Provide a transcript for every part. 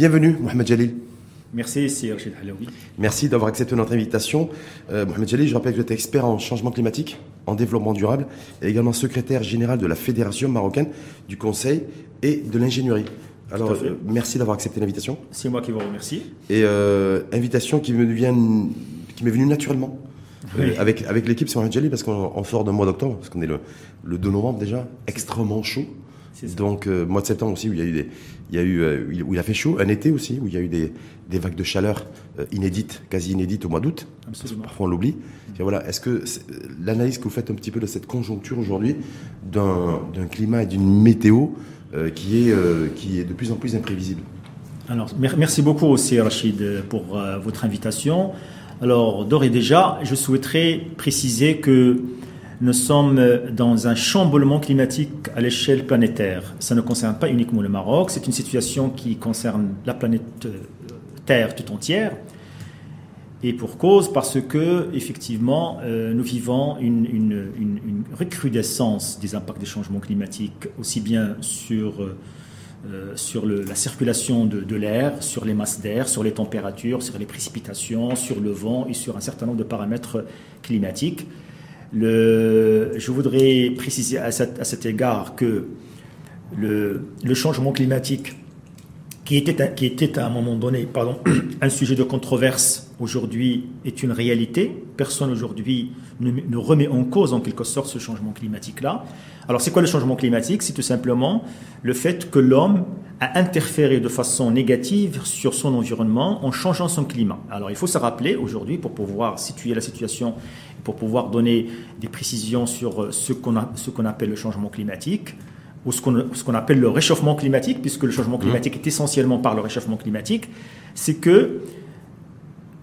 Bienvenue, Mohamed Jalil. Merci, c'est Rachid Halaoui. Merci d'avoir accepté notre invitation. Euh, Mohamed Jalil, je rappelle que vous êtes expert en changement climatique, en développement durable, et également secrétaire général de la Fédération marocaine du Conseil et de l'ingénierie. Alors, euh, merci d'avoir accepté l'invitation. C'est moi qui vous remercie. Et euh, invitation qui me vient, qui m'est venue naturellement. Avec avec l'équipe sur Jalil parce qu'on sort d'un mois d'octobre, parce qu'on est le, le 2 novembre déjà, extrêmement chaud. Donc, mois de septembre aussi, où il y a eu des, il y a eu, euh, où il a fait chaud, un été aussi, où il y a eu des, des vagues de chaleur euh, inédites, quasi inédites au mois d'août. Parfois on l'oublie. Voilà. Est-ce que l'analyse que vous faites un petit peu de cette conjoncture aujourd'hui, d'un climat et d'une météo qui est qui est de plus en plus imprévisible? Alors, merci beaucoup aussi Rachid pour votre invitation. Alors, d'ores et déjà, je souhaiterais préciser que nous sommes dans un chamboulement climatique à l'échelle planétaire. Ça ne concerne pas uniquement le Maroc, c'est une situation qui concerne la planète euh, Terre tout entière. Et pour cause, parce que, effectivement, euh, nous vivons une, recrudescence des impacts des changements climatiques, aussi bien sur, euh, sur la circulation de l'air, sur les masses d'air, sur les températures, sur les précipitations, sur le vent et sur un certain nombre de paramètres climatiques. Le, je voudrais préciser à cet, égard que le, changement climatique, qui était, qui était à un moment donné pardon, un sujet de controverse, aujourd'hui est une réalité. Personne aujourd'hui ne, remet en cause en quelque sorte ce changement climatique-là. Alors c'est quoi le changement climatique? C'est tout simplement le fait que l'homme a interféré de façon négative sur son environnement en changeant son climat. Alors il faut se rappeler aujourd'hui, pour pouvoir situer la situation pour pouvoir donner des précisions sur euh, ce qu'on appelle le changement climatique ou ce qu'on appelle le réchauffement climatique, puisque le changement mmh. climatique est essentiellement par le réchauffement climatique, c'est que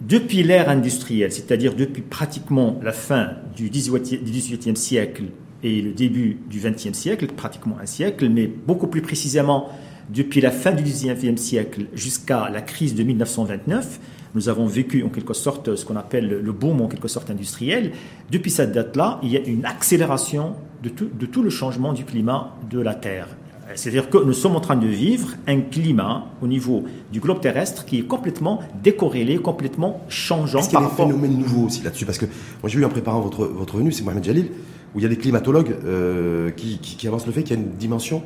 depuis l'ère industrielle, c'est-à-dire depuis pratiquement la fin du XVIIIe siècle et le début du XXe siècle, pratiquement un siècle, mais beaucoup plus précisément depuis la fin du XIXe siècle jusqu'à la crise de 1929, nous avons vécu en quelque sorte ce qu'on appelle le boom en quelque sorte industriel. Depuis cette date-là, il y a une accélération de tout, de tout le changement du climat de la Terre. C'est-à-dire que nous sommes en train de vivre un climat au niveau du globe terrestre qui est complètement décorrélé, complètement changeant. Est-ce qu'il y a des phénomènes nouveaux aussi là-dessus? Parce que moi j'ai vu en préparant votre, votre venue, c'est Mohamed Jalil, où il y a des climatologues euh, qui, qui avancent le fait qu'il y a une dimension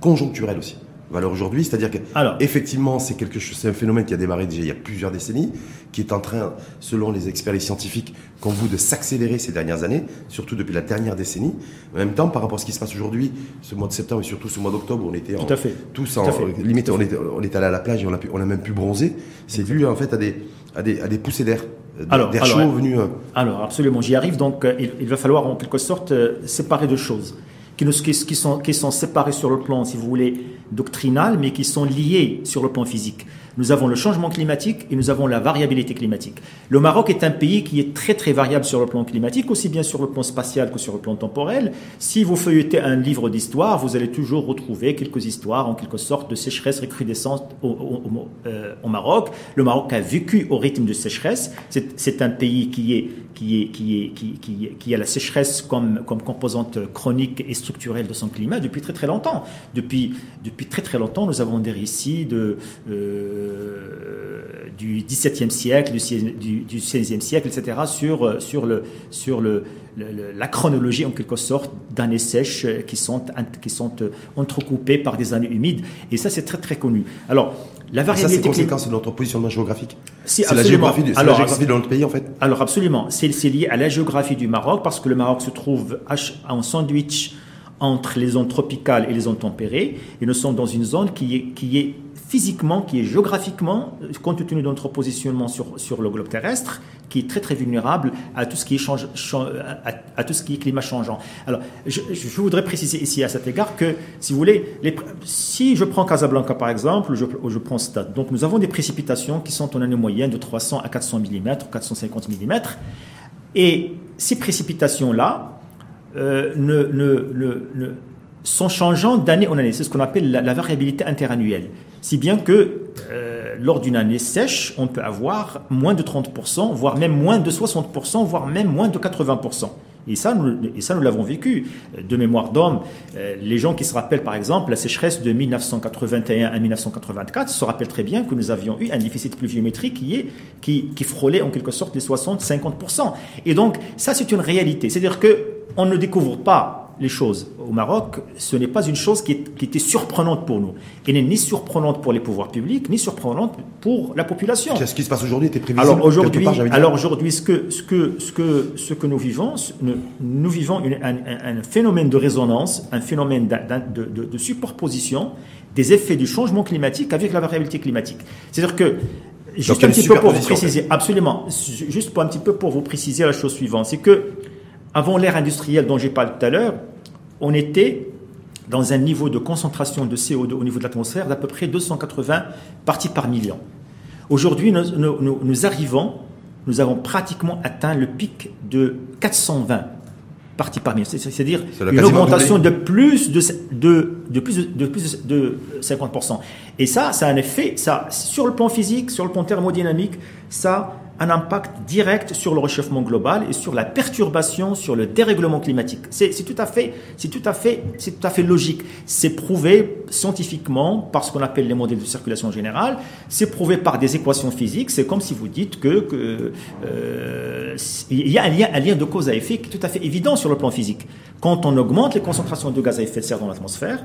conjoncturelle aussi valeur aujourd'hui. C'est-à-dire que, effectivement, c'est quelque chose, c'est un phénomène qui a démarré déjà il y a plusieurs décennies, qui est en train, selon les experts scientifiques, comme vous, de s'accélérer ces dernières années, surtout depuis la dernière décennie. En même temps, par rapport à ce qui se passe aujourd'hui, ce mois de septembre et surtout ce mois d'octobre, on était Tout à fait. tous en, limite, on était, on était allé à la plage et on a, on a même pu bronzer. C'est dû, en fait, à des, à des, à des poussées d'air. Alors, d'air chaud venu. Euh, alors, absolument, j'y arrive. Donc, euh, il, il, va falloir en quelque sorte euh, séparer deux choses qui, qui, sont, qui sont séparés sur le plan, si vous voulez, doctrinal, mais qui sont liés sur le plan physique. Nous avons le changement climatique et nous avons la variabilité climatique. Le Maroc est un pays qui est très très variable sur le plan climatique, aussi bien sur le plan spatial que sur le plan temporel. Si vous feuilletez un livre d'histoire, vous allez toujours retrouver quelques histoires en quelque sorte de sécheresse recrudescente au, au, euh, au Maroc. Le Maroc a vécu au rythme de sécheresse. C'est un pays qui est qui, est, qui, est, qui, qui, a la sécheresse comme, comme composante chronique et structurelle de son climat depuis très très longtemps. Depuis, depuis très très longtemps, nous avons des récits de, euh, du XVIIe siècle, du, du, XVIe siècle, etc., sur, sur, le, sur le, la chronologie en quelque sorte d'années sèches qui sont, qui sont entrecoupées par des années humides. Et ça, c'est très très connu. Alors, la variabilité. Ça, c'est conséquence de notre positionnement géographique. C'est la géographie, de, la géographie de notre pays, en fait. Alors, absolument. C'est lié à la géographie du Maroc, parce que le Maroc se trouve en sandwich entre les zones tropicales et les zones tempérées. Et nous sommes dans une zone qui est, qui est physiquement, qui est géographiquement, compte tenu de notre positionnement sur, sur le globe terrestre, qui est très très vulnérable à tout ce qui est, change, à, tout ce qui climat changeant. Alors, je, voudrais préciser ici à cet égard que, si vous voulez, si je prends Casablanca par exemple, je, je prends Stade, donc nous avons des précipitations qui sont en année moyenne de 300 à 400 mm, 450 mm, et ces précipitations-là euh, sont changeantes d'année en année. C'est ce qu'on appelle la, variabilité interannuelle. Si bien que euh, lors d'une année sèche, on peut avoir moins de 30%, voire même moins de 60%, voire même moins de 80%. Et ça, nous, et ça, nous l'avons vécu. De mémoire d'homme, euh, les gens qui se rappellent, par exemple, la sécheresse de 1981 à 1984 se rappellent très bien que nous avions eu un déficit pluviométrique qui frôlait en quelque sorte les 60-50%. Et donc, ça, c'est une réalité. C'est-à-dire que on ne découvre pas les choses au Maroc, ce n'est pas une chose qui, était surprenante pour nous. Elle n'est ni surprenante pour les pouvoirs publics, ni surprenante pour la population. Qu'est-ce qui se passe aujourd'hui était prévisible Alors aujourd'hui, alors aujourd'hui, ce que ce que ce que ce que nous vivons, nous, vivons un, phénomène de résonance, un phénomène de, de, de, superposition des effets du changement climatique avec la variabilité climatique. C'est-à-dire que Juste un petit peu pour vous préciser, absolument, juste pour un petit peu pour vous préciser la chose suivante, c'est que avant l'ère industrielle dont j'ai parlé tout à l'heure, on était dans un niveau de concentration de CO2 au niveau de l'atmosphère d'à peu près 280 parties par million. Aujourd'hui, nous, arrivons, nous avons pratiquement atteint le pic de 420 parties par million, c'est-à-dire une augmentation de plus de, de, plus de, plus de 50%. Et ça, ça a un effet, ça, sur le plan physique, sur le plan thermodynamique, ça un impact direct sur le réchauffement global et sur la perturbation, sur le dérèglement climatique. C'est tout à fait, tout tout à fait logique. C'est prouvé scientifiquement par ce qu'on appelle les modèles de circulation générale. C'est prouvé par des équations physiques. C'est comme si vous dites que euh, il y a un lien, un lien de cause à effet qui est tout à fait évident sur le plan physique. Quand on augmente les concentrations de gaz à effet de serre dans l'atmosphère,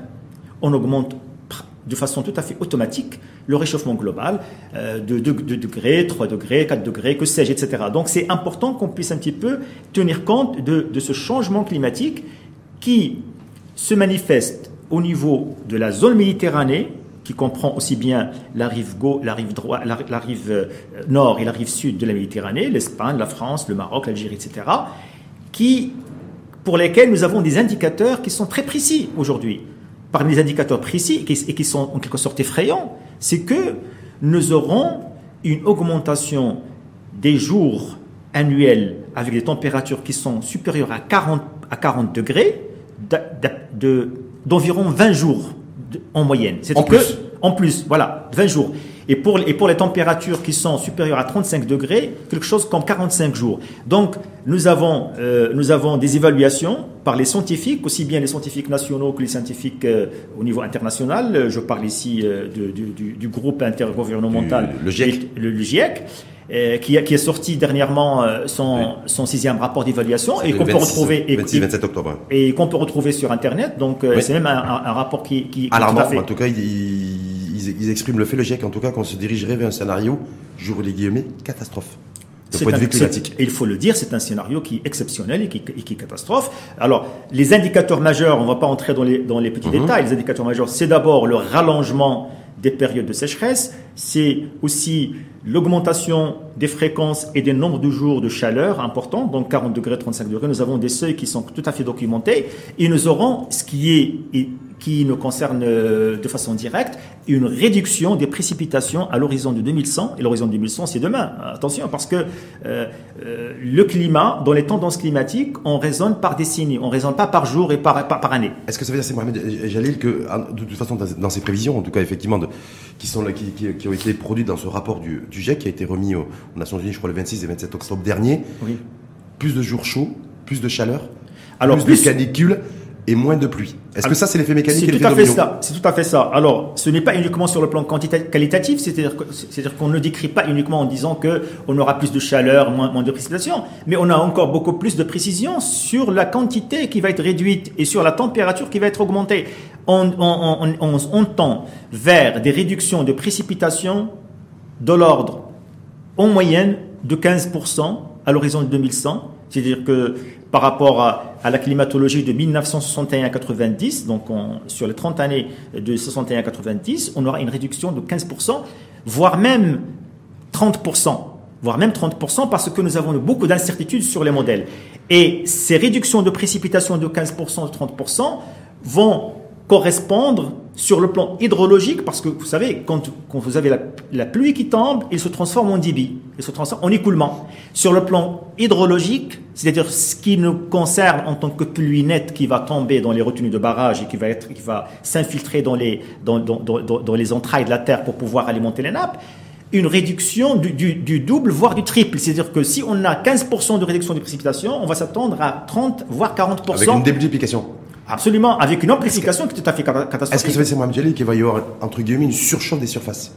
on augmente de façon tout à fait automatique le réchauffement global euh, de 2 degrés, 3 degrés, 4 degrés, que sais-je, etc. Donc c'est important qu'on puisse un petit peu tenir compte de, ce changement climatique qui se manifeste au niveau de la zone Méditerranée, qui comprend aussi bien la rive, la rive, droite, la, rive euh, nord et la rive sud de la Méditerranée, l'Espagne, la France, le Maroc, l'Algérie, etc., qui, pour lesquels nous avons des indicateurs qui sont très précis aujourd'hui parmi les indicateurs précis et qui, sont en quelque sorte effrayants, c'est que nous aurons une augmentation des jours annuels avec des températures qui sont supérieures à 40, à 40 degrés d'environ 20 jours en moyenne. C'est en plus. En plus, voilà, 20 jours. Et pour, et pour les températures qui sont supérieures à 35 degrés, quelque chose comme 45 jours. Donc, nous avons, euh, nous avons des évaluations par les scientifiques, aussi bien les scientifiques nationaux que les scientifiques euh, au niveau international. Je parle ici euh, du, du, groupe intergouvernemental, le GIEC. Le, GIEC qui, a, qui est sorti dernièrement son, son sixième rapport d'évaluation et qu'on peut retrouver et, 27 octobre. et qu'on peut retrouver sur internet. Donc c'est même un, un, rapport qui, qui, alarmant. en tout cas, il ils, expriment le fait, le GIEC, en tout cas, qu'on se dirigerait vers un scénario, j'ouvre les guillemets, catastrophe. De point de vue climatique. Et il faut le dire, c'est un scénario qui est exceptionnel et qui, est catastrophe. Alors, les indicateurs majeurs, on ne va pas entrer dans les, dans les petits mhm. détails, les indicateurs majeurs, c'est d'abord le rallongement des périodes de sécheresse, c'est aussi l'augmentation des fréquences et des nombres de jours de chaleur importants, donc 40 degrés, 35 degrés. Nous avons des seuils qui sont tout à fait documentés et nous aurons ce qui est qui nous concerne euh, de façon directe, une réduction des précipitations à l'horizon de 2100. Et l'horizon de 2100, c'est demain. Attention, parce que euh, euh, le climat, dans les tendances climatiques, on raisonne par décennies, on raisonne pas par jour et par, par, année. Est-ce que ça veut dire, c'est Mohamed Jalil, que de toute façon, dans ces prévisions, en tout cas, effectivement, de, qui, sont, qui, qui, ont été produites dans ce rapport du, du GIEC, qui a été remis aux, Nations Unies, je crois, le 26 et 27 octobre dernier, plus de jours chauds, plus de chaleur, Alors, plus, plus de canicules, et moins de pluie. Est-ce que ça, c'est l'effet mécanique C'est tout à fait ça. C'est tout à fait ça. Alors, ce n'est pas uniquement sur le plan qualitatif, c'est-à-dire qu'on ne décrit pas uniquement en disant que on aura plus de chaleur, moins, moins de précipitation, mais on a encore beaucoup plus de précision sur la quantité qui va être réduite et sur la température qui va être augmentée. On, on, on, on tend vers des réductions de précipitation de l'ordre, en moyenne, de 15% à l'horizon de 2100. C'est-à-dire que par rapport à, la climatologie de 1961 à 90, donc sur les 30 années de 61 à 90, on aura une réduction de 15%, voire même 30%, voire même 30%, parce que nous avons beaucoup d'incertitudes sur les modèles. Et ces réductions de précipitations de 15%, de 30% vont correspondre sur le plan hydrologique, parce que vous savez, quand, vous avez la, pluie qui tombe, il se transforme en débit, il se transforme en écoulement. Sur le plan hydrologique, c'est-à-dire ce qui nous concerne en tant que pluie nette qui va tomber dans les retenues de barrage et qui va s'infiltrer dans les, entrailles de la terre pour pouvoir alimenter les nappes, une réduction du, double, voire du triple. C'est-à-dire que si on a 15% de réduction des précipitations, on va s'attendre à 30, voire 40%. Avec une démultiplication. Absolument, avec une amplification qui est tout à fait catastrophique. Est-ce que c'est Mme Djali qu'il va y avoir, entre guillemets, une surchauffe des surfaces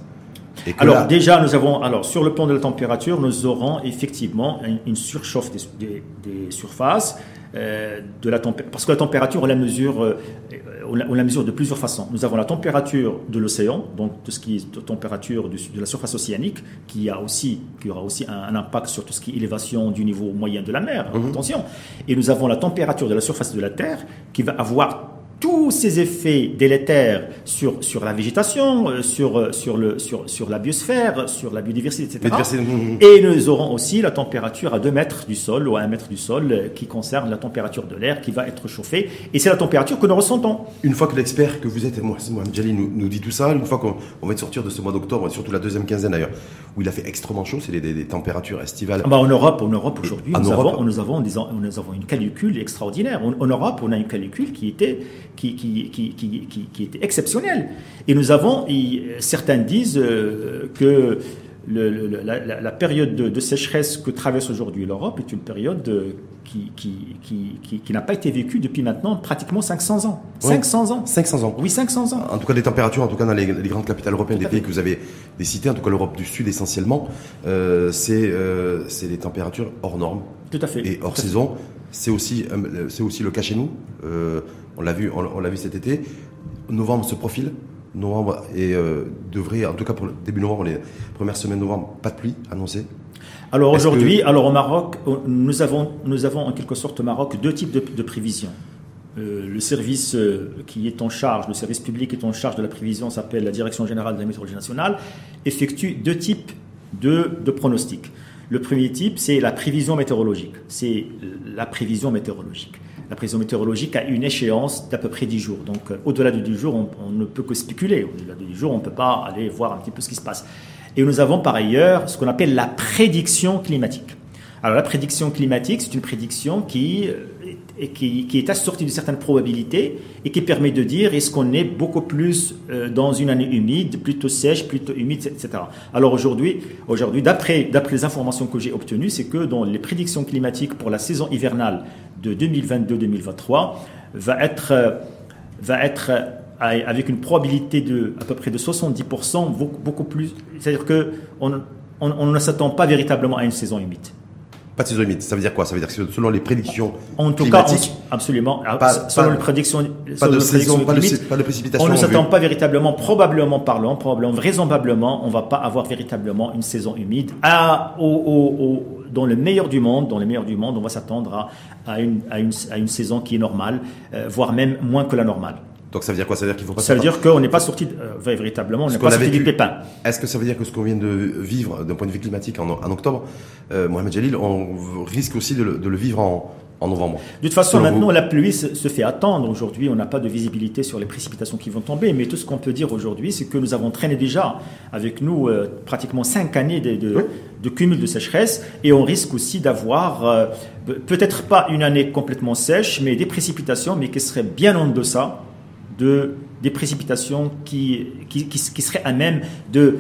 alors déjà, nous avons, alors sur le plan de la température, nous aurons effectivement une, surchauffe des surfaces. Euh, de la parce que la température, on la mesure, euh, on la, mesure de plusieurs façons. Nous avons la température de l'océan, donc tout ce qui est température de, la surface océanique, qui a aussi, qui aura aussi un, impact sur tout ce qui est élévation du niveau moyen de la mer. Mhm. Attention. Et nous avons la température de la surface de la Terre, qui va avoir tous ces effets délétères sur, sur la végétation, euh, sur, euh, sur, le, sur, sur la biosphère, sur la biodiversité, etc. Et nous aurons aussi la température à 2 mètres du sol ou à 1 mètre du sol euh, qui concerne la température de l'air qui va être chauffée. Et c'est la température que nous ressentons. Une fois que l'expert que vous êtes, moi, moi Djali nous, nous dit tout ça, une fois qu'on va sortir de ce mois d'octobre, surtout la deuxième quinzaine d'ailleurs, où il a fait extrêmement chaud, c'est des, températures estivales. Ah bah en Europe, en Europe aujourd'hui, nous, avons, nous, avons, nous avons une calicule extraordinaire. En, en Europe, on a une calicule qui était qui, qui, qui, qui, était exceptionnel. Et nous avons, certains disent euh, que le, la, période de, sécheresse que traverse aujourd'hui l'Europe est une période euh, qui, qui, n'a pas été vécue depuis maintenant pratiquement 500 ans. 500 ans 500 ans. Oui, 500 ans. En tout cas, des températures, en tout cas dans les, grandes capitales européennes, des pays que vous avez cités, en tout cas l'Europe du Sud essentiellement, euh, c'est des températures hors normes. Tout à fait. Et hors saison. C'est aussi, c'est aussi le cas chez nous. On l'a vu, on, l'a vu cet été. Novembre se profile. Novembre et euh, devrait, en tout cas pour début novembre, les premières semaines de novembre, pas de pluie annoncée. Alors aujourd'hui, alors au Maroc, nous avons, nous avons en quelque sorte au Maroc deux types de, prévisions. Euh, le service euh, qui est en charge, le service public qui est en charge de la prévision s'appelle la Direction générale de la météorologie nationale, effectue deux types de, de pronostics. Le premier type, c'est la prévision météorologique. C'est la prévision météorologique la prévision météorologique a une échéance d'à peu près 10 jours. Donc euh, au-delà de 10 jours, on, ne peut que spéculer. Au-delà de 10 jours, on ne peut pas aller voir un petit peu ce qui se passe. Et nous avons par ailleurs ce qu'on appelle la prédiction climatique. Alors la prédiction climatique, c'est une prédiction qui, euh, est assortie de certaines probabilités et qui permet de dire est-ce qu'on est beaucoup plus euh, dans une année humide, plutôt sèche, plutôt humide, etc. Alors aujourd'hui, aujourd'hui d'après les informations que j'ai obtenues, c'est que dans les prédictions climatiques pour la saison hivernale de 2022-2023 va être, euh, va être avec une probabilité de à peu près de 70%, beaucoup, plus. C'est-à-dire que on, on ne s'attend pas véritablement à une saison humide. Pas de saison humide, ça veut dire quoi? Ça veut dire que selon les prédictions En tout cas, absolument. Pas, selon les prédictions, pas de saison, pas, de, pas de précipitation. On ne s'attend pas véritablement, probablement parlant, probablement, vraisemblablement, on va pas avoir véritablement une saison humide. À, au, au, dans le meilleur du monde, dans le meilleur du monde, on va s'attendre à, à, une, à, une, à une saison qui est normale, euh, voire même moins que la normale. Donc ça veut dire quoi? Ça veut dire qu'il faut pas. Ça veut dire qu'on n'est pas sorti euh, véritablement, on n'est pas sorti du pépin. Est-ce que ça veut dire que ce qu'on vient de vivre d'un point de vue climatique en, en octobre, euh, Mohamed Jalil, on risque aussi de le, de le vivre en, en novembre? De toute façon, maintenant, la pluie se, fait attendre. Aujourd'hui, on n'a pas de visibilité sur les précipitations qui vont tomber, mais tout ce qu'on peut dire aujourd'hui, c'est que nous avons traîné déjà avec nous euh, pratiquement cinq années de, de, cumul de sécheresse, et on risque aussi d'avoir euh, peut-être pas une année complètement sèche, mais des précipitations, mais qui seraient bien en deçà de, des précipitations qui, qui, qui, seraient à même de,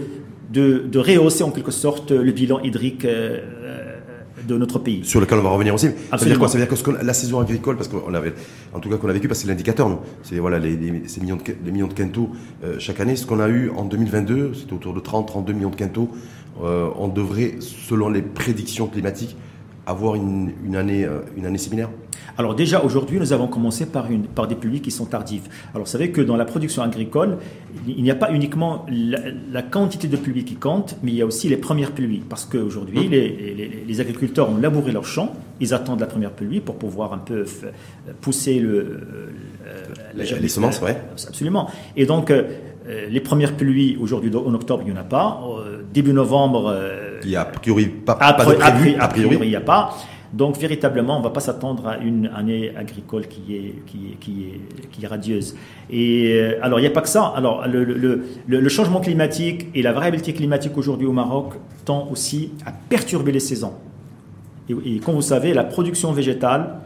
de, de, rehausser en quelque sorte le bilan hydrique euh, de notre pays. Sur lequel on va revenir aussi. Ça veut dire quoi? Ça veut dire que la saison agricole, parce qu'on avait, en tout cas qu'on a vécu, parce que c'est l'indicateur, c'est voilà les, ces millions de, les millions de quintaux euh, chaque année. Ce qu'on a eu en 2022, c'était autour de 30-32 millions de quintaux. Euh, on devrait, selon les prédictions climatiques, avoir une, une année, euh, une année similaire alors déjà aujourd'hui, nous avons commencé par, une, par des pluies qui sont tardives. Alors vous savez que dans la production agricole, il n'y a pas uniquement la, quantité de pluie qui compte, mais il y a aussi les premières pluies. Parce qu'aujourd'hui, mmh. les, les, agriculteurs ont labouré leurs champs, ils attendent la première pluie pour pouvoir un peu pousser le, la, les semences, oui. Absolument. Et donc, euh, les premières pluies, aujourd'hui en octobre, il n'y en a pas. Début novembre... il n'y a a priori pas, pas de prévu, a priori, il n'y a pas. Donc véritablement, on ne va pas s'attendre à une année agricole qui est, qui est, qui est, qui est radieuse. Et euh, alors, il n'y a pas que ça. Alors, le, le, le, changement climatique et la variabilité climatique aujourd'hui au Maroc tend aussi à perturber les saisons. Et, comme vous savez, la production végétale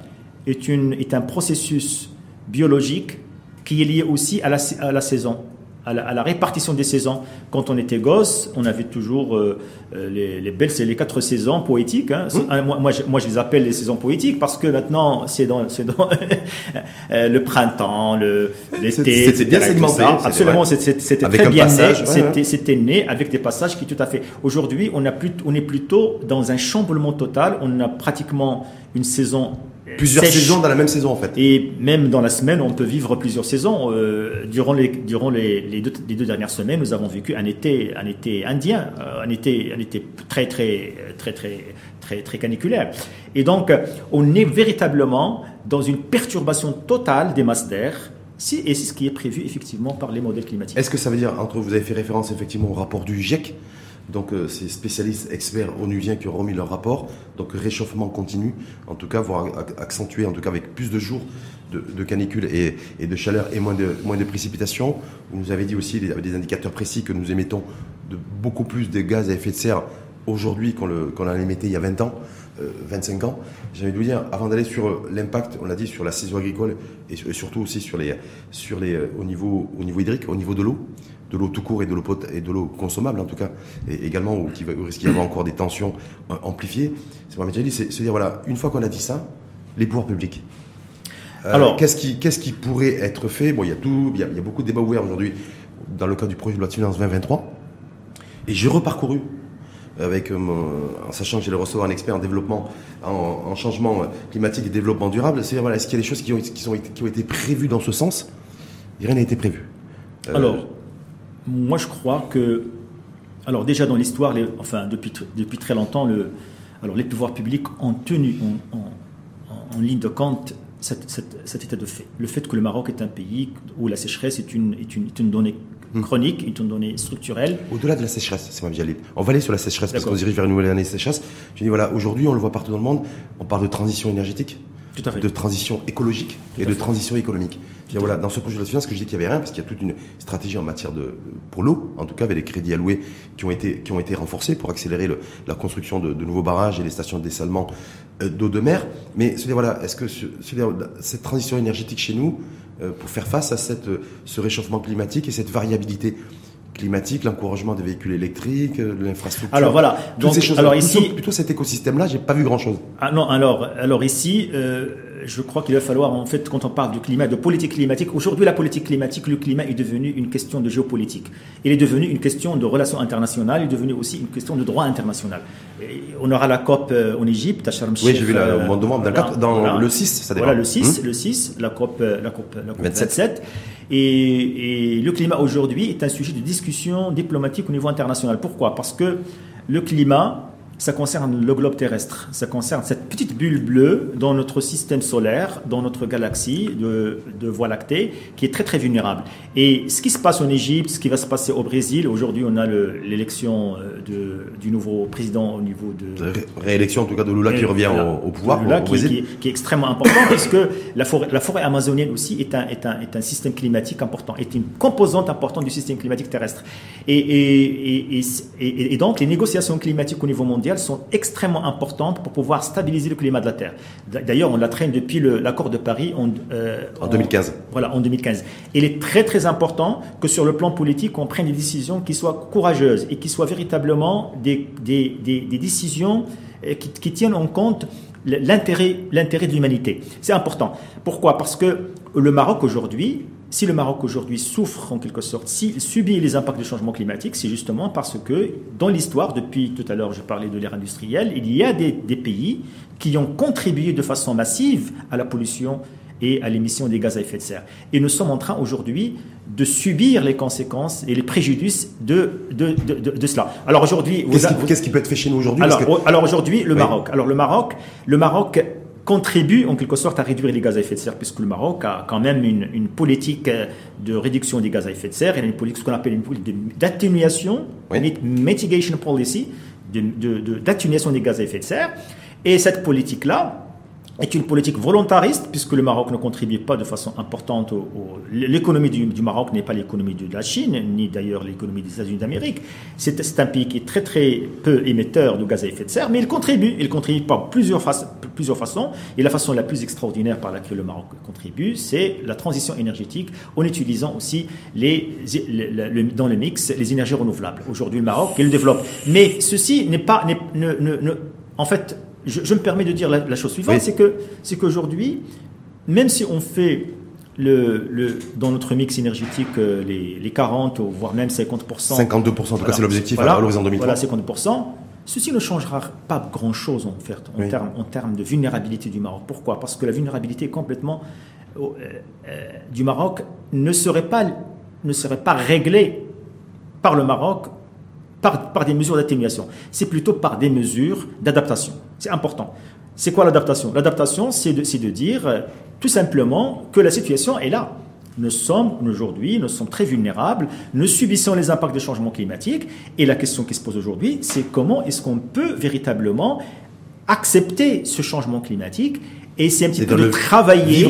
est, une, est un processus biologique qui est lié aussi à la, à la saison. À la, répartition des saisons. Quand on était gosse, on avait toujours euh, euh, les, belles, c'est les quatre saisons poétiques. Hein. Mmh. Moi, moi, je, moi, je, les appelle les saisons poétiques parce que maintenant, c'est dans, dans euh, le printemps, le, l'été. C'était bien segmenté. Absolument, c'était, très bien né. C'était, c'était né avec des passages qui tout à fait. Aujourd'hui, on, a plus, on est plutôt dans un chamboulement total. On a pratiquement une saison Plusieurs saisons dans la même saison en fait. Et même dans la semaine, on peut vivre plusieurs saisons. Euh, durant les, durant les, les, deux, les, deux, dernières semaines, nous avons vécu un été, un été indien, euh, un été, un été très, très, très, très, très, très caniculaire. Et donc, on est véritablement dans une perturbation totale des masses d'air. et c'est ce qui est prévu effectivement par les modèles climatiques. Est-ce que ça veut dire, entre vous avez fait référence effectivement au rapport du GIEC, donc euh, ces spécialistes experts onusiens qui ont remis leur rapport, donc réchauffement continu, en tout cas, voire accentué, en tout cas avec plus de jours de, canicule et, de chaleur et moins de, moins de précipitations. Vous nous avez dit aussi, avec des indicateurs précis, que nous émettons de beaucoup plus de gaz à effet de serre aujourd'hui qu'on en émettait il y a 20 ans, 25 euh, ans. J'ai envie de vous dire, avant d'aller sur l'impact, on l'a dit, sur la saison agricole et, surtout aussi sur les, sur les, euh, au niveau hydrique, au niveau de l'eau, de l'eau tout court et de l'eau et de l'eau consommable en tout cas, et également où, il risque d'y avoir encore des tensions euh, amplifiées. C'est moi dit, c'est se dire voilà, une fois qu'on a dit ça, les pouvoirs publics. Euh, Alors, qu'est-ce qui, qu'est-ce qui pourrait être fait? Bon, il y a tout, il y a, beaucoup de débats ouverts aujourd'hui dans le cadre du projet de loi de finances 2023, et j'ai reparcouru avec euh, en sachant que j'allais recevoir un expert en développement, en, changement climatique et développement durable. C'est voilà, est-ce qu'il y a des choses qui ont, qui, sont, qui ont été prévues dans ce sens? Rien n'a été prévu. Alors, moi, je crois que, alors déjà dans l'histoire, enfin depuis, depuis très longtemps, le, alors les pouvoirs publics ont tenu en, ligne de compte cet, état de fait. Le fait que le Maroc est un pays où la sécheresse est une, est une, une donnée hmm. chronique, est une donnée structurelle. Au-delà de la sécheresse, c'est ma On va aller sur la sécheresse parce qu'on se dirige vers une nouvelle année de sécheresse. Je dis voilà, aujourd'hui, on le voit partout dans le monde, on parle de transition énergétique, de transition écologique et de transition économique. Voilà, dans ce projet de finance, que je dis qu'il n'y avait rien, parce qu'il y a toute une stratégie en matière de, pour l'eau, en tout cas avec les crédits alloués qui ont été, qui ont été renforcés pour accélérer le, la construction de, de, nouveaux barrages et les stations de dessalement euh, d'eau de mer. Mais dire, voilà, est-ce que cette transition énergétique chez nous, euh, pour faire face à cette, ce réchauffement climatique et cette variabilité climatique, l'encouragement des véhicules électriques, euh, l'infrastructure. Alors voilà. Toutes ces choses. Alors ici, plutôt, cet écosystème-là, j'ai pas vu grand-chose. Ah non, alors, alors ici, euh, je crois qu'il va falloir, en fait, quand on parle du climat, de politique climatique, aujourd'hui, la politique climatique, le climat est devenu une question de géopolitique. Il est devenu une question de relations internationales, il est devenu aussi une question de droit international. on aura la COP euh, en Égypte, à Sharm Oui, j'ai vu la, demande dans, le 6, ça Voilà, le 6, hmm. le 6, la COP, la COP, la COP 27. Et, le climat aujourd'hui est un sujet de discussion diplomatique au niveau international. Pourquoi? Parce que le climat, ça concerne le globe terrestre, ça concerne cette petite bulle bleue dans notre système solaire, dans notre galaxie de, de Voie lactée, qui est très très vulnérable. Et ce qui se passe en Égypte, ce qui va se passer au Brésil, aujourd'hui on a l'élection euh, du nouveau président au niveau de... réélection en tout cas de Lula qui revient au, pouvoir Lula, qui, qui, qui, est extrêmement important puisque la forêt, la forêt amazonienne aussi est un, est, un, est un système climatique important, est une composante importante du système climatique terrestre. Et, et, et, et donc les négociations climatiques au niveau mondial sont extrêmement importantes pour pouvoir stabiliser le climat de la Terre. D'ailleurs, on la traîne depuis l'accord de Paris en, euh, en 2015. voilà, en 2015. Il est très très important que sur le plan politique, on prenne des décisions qui soient courageuses et qui soient véritablement des, des, des, décisions euh, qui, qui tiennent en compte l'intérêt de l'humanité. C'est important. Pourquoi? Parce que le Maroc aujourd'hui si le Maroc aujourd'hui souffre en quelque sorte, s'il subit les impacts du changement climatique, c'est justement parce que dans l'histoire, depuis tout à l'heure je parlais de l'ère industrielle, il y a des, pays qui ont contribué de façon massive à la pollution et à l'émission des gaz à effet de serre. Et nous sommes en train aujourd'hui de subir les conséquences et les préjudices de, de, de, cela. Alors aujourd'hui... Qu'est-ce qui, peut être fait chez nous aujourd'hui? Alors, aujourd'hui, le Maroc. Alors le Maroc, le Maroc contribue en quelque sorte à réduire les gaz à effet de serre, puisque le Maroc a quand même une, politique euh, de réduction des gaz à effet de serre, il a une politique, ce qu'on appelle une politique d'atténuation, mitigation policy, d'atténuation des gaz à effet de serre. Et cette politique-là, est une politique volontariste, puisque le Maroc ne contribue pas de façon importante au. L'économie du, Maroc n'est pas l'économie de la Chine, ni d'ailleurs l'économie des États-Unis d'Amérique. C'est un pays qui est très très peu émetteur de gaz à effet de serre, mais il contribue. Il contribue par plusieurs, plusieurs façons. Et la façon la plus extraordinaire par laquelle le Maroc contribue, c'est la transition énergétique en utilisant aussi les, dans le mix les énergies renouvelables. Aujourd'hui, le Maroc, il le développe. Mais ceci n'est pas. ne, en fait, je, me permets de dire la, chose suivante, c'est que c'est qu'aujourd'hui, même si on fait le, le, dans notre mix énergétique euh, les, les 40 voire même 50%. 52%, en tout cas c'est l'objectif à l'horizon 2030. Voilà, 50%. Ceci ne changera pas grand-chose en fait en, termes, en termes de vulnérabilité du Maroc. Pourquoi? Parce que la vulnérabilité complètement euh, euh, du Maroc ne serait pas, ne serait pas réglée par le Maroc par, par des mesures d'atténuation. C'est plutôt par des mesures d'adaptation. C'est important. C'est quoi l'adaptation? L'adaptation, c'est de, de, dire euh, tout simplement que la situation est là. Nous sommes aujourd'hui, nous sommes très vulnérables, nous subissons les impacts des changements climatiques, et la question qui se pose aujourd'hui, c'est comment est-ce qu'on peut véritablement accepter ce changement climatique et c'est un petit peu de travailler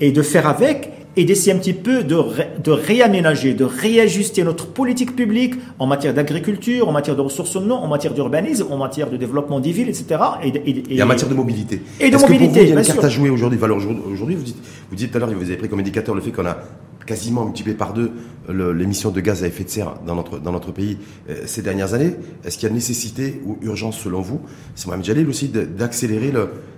et de faire avec et d'essayer un petit peu de, de, réaménager, de réajuster notre politique publique en matière d'agriculture, en matière de ressources en eau, en matière d'urbanisme, en matière de développement des villes, etc. Et, en matière de mobilité. Et de mobilité. Que pour vous, il y a une carte à jouer aujourd'hui. aujourd'hui, vous dites, vous dites tout à l'heure, vous avez pris comme indicateur le fait qu'on a quasiment multiplié par deux l'émission de gaz à effet de serre dans notre, dans notre pays euh, ces dernières années. Est-ce qu'il y a nécessité ou urgence, selon vous, c'est Mme Jalil aussi, d'accélérer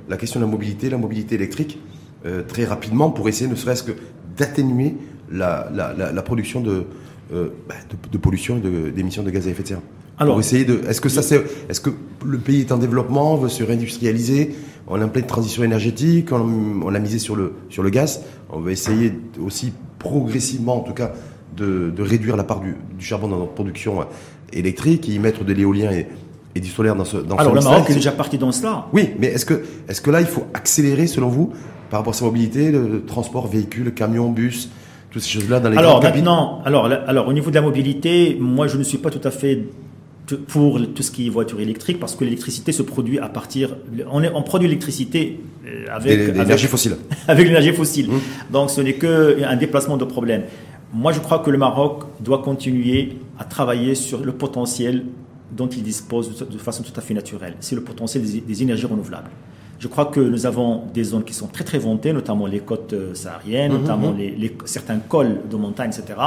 la question de la mobilité, la mobilité électrique euh, très rapidement pour essayer ne serait-ce que d'atténuer la, la, production de, euh, bah, de, pollution et d'émissions de, gaz à effet de serre alors, pour essayer de. Est-ce que ça, c'est, est-ce que le pays est en développement, veut se réindustrialiser On est en pleine transition énergétique, on, on, a misé sur le sur le gaz. On va essayer aussi progressivement, en tout cas, de, de réduire la part du, du, charbon dans notre production électrique et y mettre de l'éolien et, et, du solaire dans ce dans Alors le Maroc est déjà parti dans cela. Oui, mais est-ce que est-ce que là il faut accélérer selon vous par rapport à sa mobilité, le transport, véhicule, camion, bus, toutes ces choses-là dans les Alors maintenant, alors, alors au niveau de la mobilité, moi je ne suis pas tout à fait pour tout ce qui est voiture électrique parce que l'électricité se produit à partir on, est, on produit l'électricité euh, avec l'énergie fossile avec l'énergie fossile. Mmh. donc ce n'est que un déplacement de problème. Moi je crois que le Maroc doit continuer à travailler sur le potentiel dont il dispose de façon tout à fait naturelle c'est le potentiel des énergies renouvelables je crois que nous avons des zones qui sont très très vantées, notamment les côtes euh, sahariennes, mhm, notamment mhm. les, certains cols de montagne, etc.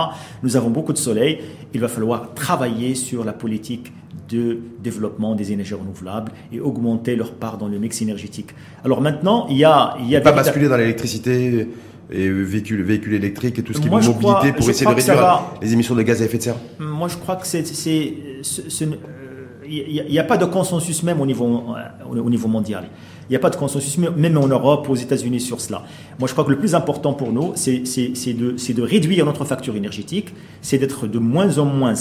Nous avons beaucoup de soleil. Il va falloir travailler sur la politique de développement des énergies renouvelables et augmenter leur part dans le mix énergétique. Alors maintenant, il y a... Il y a pas basculer dans l'électricité et véhicules, véhicules électriques et tout ce qui est mobilité pour essayer de réduire les émissions de gaz à effet de serre Moi, je crois que c'est... Il n'y a, pas de consensus même au niveau, euh, au niveau mondial. Il n'y a pas de consensus, même en Europe, aux États-Unis, sur cela. Moi, je crois que le plus important pour nous, c'est de, de, réduire notre facture énergétique, c'est d'être de moins en moins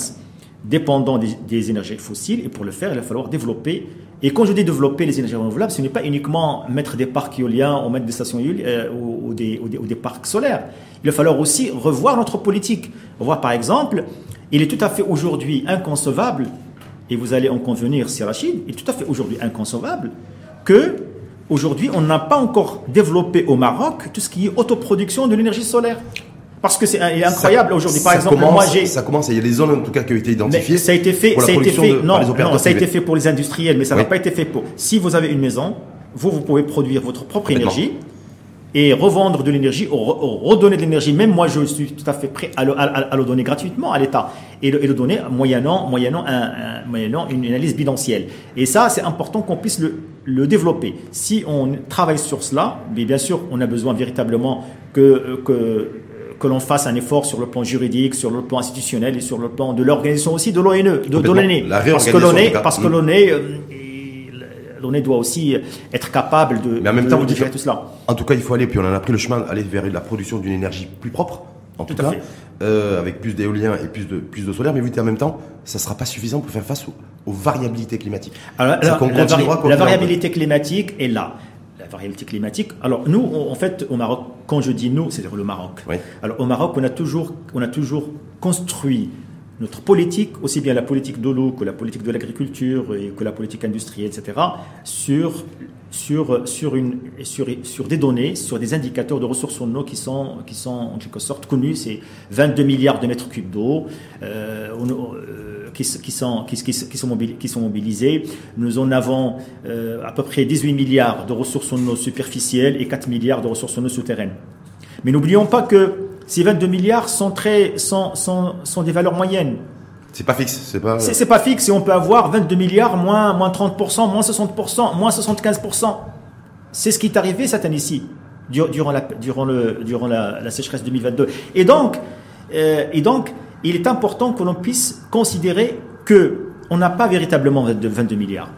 dépendant des, énergies fossiles. Et pour le faire, il va falloir développer. Et quand je dis développer les énergies renouvelables, ce n'est pas uniquement mettre des parcs éoliens ou mettre des stations euh, ou, des, parcs solaires. Il va falloir aussi revoir notre politique. Revoir, par exemple, il est tout à fait aujourd'hui inconcevable, et vous allez en convenir, c'est Rachid, il est tout à fait aujourd'hui inconcevable que Aujourd'hui, on n'a pas encore développé au Maroc tout ce qui est autoproduction de l'énergie solaire. Parce que c'est incroyable aujourd'hui. Par exemple, moi j'ai. Ça commence. Il y a des zones en tout cas qui ont été identifiées. ça a été fait. ça a été fait. non, non, ça a été fait pour les industriels, mais ça n'a pas été fait pour. Si vous avez une maison, vous vous pouvez produire votre propre énergie et revendre de l'énergie, redonner de l'énergie. Même moi, je suis tout à fait prêt à le, donner gratuitement à l'État et, le, donner moyennant, moyennant, un, moyennant une analyse bilancielle. Et ça, c'est important qu'on puisse le, le, développer. Si on travaille sur cela, mais bien sûr, on a besoin véritablement que, que que l'on fasse un effort sur le plan juridique, sur le plan institutionnel et sur le plan de l'organisation aussi de l'ONE, de, de l'ONE. Parce que l'ONE, parce que l'ONE, l'ONU doit aussi être capable de, Mais en même temps, vous tout cela. En tout cas, il faut aller, puis on en a pris le chemin, aller vers la production d'une énergie plus propre, en tout, cas, euh, avec plus d'éolien et plus de, plus de solaire. Mais vous dites en même temps, ça ne sera pas suffisant pour faire face aux, variabilités climatiques. Alors, la, variabilité climatique est là variabilité climatique. Alors nous, en fait, au Maroc, quand je dis nous, c'est-à-dire le Maroc. Alors au Maroc, on a toujours, on a toujours construit notre politique, aussi bien la politique de l'eau que la politique de l'agriculture et que la politique industrielle, etc., sur, sur, sur, une, sur, sur des données, sur des indicateurs de ressources en eau qui sont, qui sont en quelque sorte connus. C'est 22 milliards de mètres cubes d'eau. Euh, qui, qui, sont, qui, qui, sont mobilisés, qui sont mobilisés. Nous en avons euh, à peu près 18 milliards de ressources en eau superficielles et 4 milliards de ressources en eau souterraines. Mais n'oublions pas que ces 22 milliards sont, très, sont, sont, sont des valeurs moyennes. C'est pas fixe, c'est pas. C'est pas fixe et on peut avoir 22 milliards moins, moins 30%, moins 60%, moins 75%. C'est ce qui est arrivé cette année-ci, durant, la, durant, le, durant la, la sécheresse 2022. Et donc, euh, et donc, il est important que l'on puisse considérer que on n'a pas véritablement 22 milliards.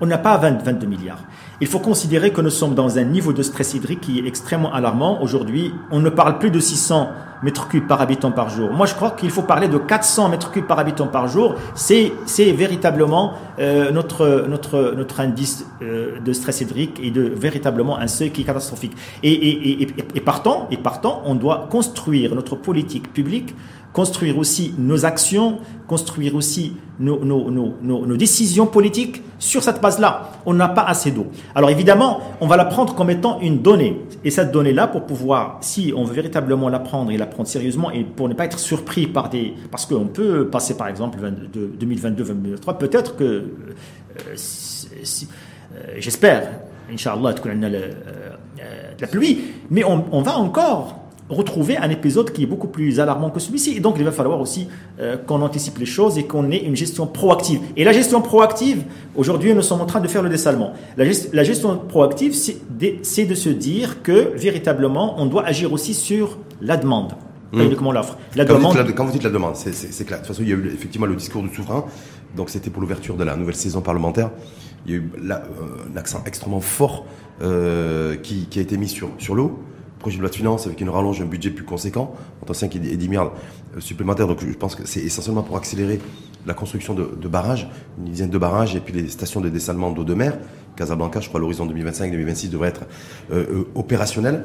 On n'a pas 22 milliards. Il faut considérer que nous sommes dans un niveau de stress hydrique qui est extrêmement alarmant. Aujourd'hui, on ne parle plus de 600 mètres cubes par habitant par jour. Moi, je crois qu'il faut parler de 400 mètres cubes par habitant par jour. C'est, véritablement euh, notre, notre, notre indice euh, de stress hydrique et de véritablement un seuil qui est catastrophique. Et, partant, et partant, on doit construire notre politique publique construire aussi nos actions, construire aussi nos, nos, nos, nos décisions politiques sur cette base-là. On n'a pas assez d'eau. Alors évidemment, on va la prendre comme étant une donnée. Et cette donnée-là, pour pouvoir, si on veut véritablement la prendre et la prendre sérieusement, et pour ne pas être surpris par des... Parce qu'on peut passer par exemple de 2022-2023, peut-être que... Euh, si, euh, J'espère, Inch'Allah, euh, la pluie, mais on, on va encore retrouver un épisode qui est beaucoup plus alarmant que celui-ci. Et donc, il va falloir aussi euh, qu'on anticipe les choses et qu'on ait une gestion proactive. Et la gestion proactive, aujourd'hui, nous sommes en train de faire le dessalement. La, la gestion proactive, c'est de, se dire que, véritablement, on doit agir aussi sur la demande. Pas mmh. uniquement l'offre. La quand, demande... quand vous dites la demande, c'est clair. De toute façon, il y a eu effectivement le discours du souverain. Donc, c'était pour l'ouverture de la nouvelle saison parlementaire. Il y a eu là, euh, un accent extrêmement fort euh, qui, qui, a été mis sur, sur l'eau projet de loi de finances avec une rallonge d'un budget plus conséquent, entre 5 et 10 milliards euh, supplémentaires. Donc je pense que c'est essentiellement pour accélérer la construction de, barrages, une dizaine de barrages et puis les stations de dessalement d'eau de mer. Casablanca, je crois, l'horizon 2025-2026 devrait être euh, euh, opérationnel.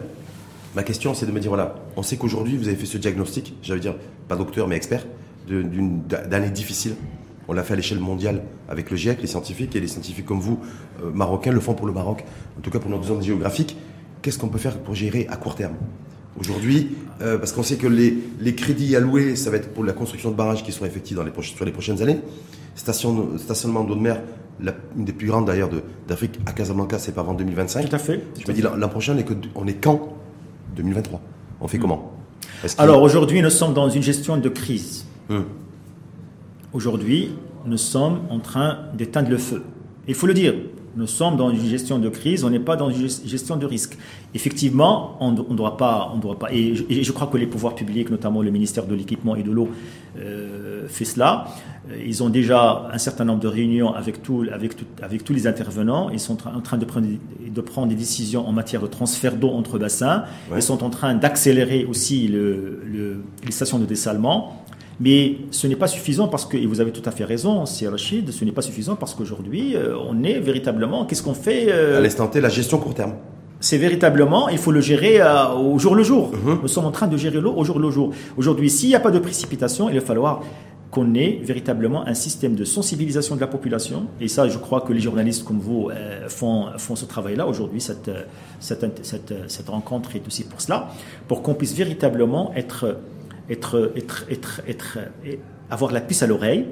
Ma question, c'est de me dire, voilà, on sait qu'aujourd'hui, vous avez fait ce diagnostic, j'allais dire, pas docteur, mais expert, d'une d'année difficile. On l'a fait à l'échelle mondiale avec le GIEC, les scientifiques, et les scientifiques comme vous, marocains, le font pour le Maroc, en tout cas pour notre zone géographique qu'est-ce qu'on peut faire pour gérer à court terme Aujourd'hui, euh, parce qu'on sait que les, les, crédits alloués, ça va être pour la construction de barrages qui seront effectifs dans les sur les prochaines années. Station, stationnement d'eau de mer, la, une des plus grandes d'ailleurs d'Afrique à Casablanca, c'est pas avant 2025. Tout à fait. Je me dis l'an prochain, on est, que, on est quand 2023. On fait hmm. comment? Alors aujourd'hui, nous sommes dans une gestion de crise. Hmm. Aujourd'hui, nous sommes en train d'éteindre le feu. Il faut le dire, nous sommes dans une gestion de crise, on n'est pas dans une gestion de risque. Effectivement, on ne doit pas, on doit pas. Et je, crois que les pouvoirs publics, notamment le ministère de l'équipement et de l'eau, euh, fait cela. Ils ont déjà un certain nombre de réunions avec, tout, avec, avec tous les intervenants. Ils sont en train de prendre, de prendre des décisions en matière de transfert d'eau entre bassins. Ils sont en train d'accélérer aussi le, les stations de dessalement. Mais ce n'est pas suffisant parce que, et vous avez tout à fait raison, c'est Rachid, ce n'est pas suffisant parce qu'aujourd'hui, euh, on est véritablement, qu'est-ce qu'on fait euh, À l'instant T, la gestion court terme. C'est véritablement, il faut le gérer euh, au jour le jour. Mhm. Nous sommes en train de gérer l'eau au jour le jour. Aujourd'hui, s'il n'y a pas de précipitation, il va falloir qu'on ait véritablement un système de sensibilisation de la population. Et ça, je crois que les journalistes comme vous font, font ce travail-là. Aujourd'hui, cette, cette, cette, cette rencontre est aussi pour cela, pour qu'on puisse véritablement être être, être, être, être, avoir la puce à l'oreille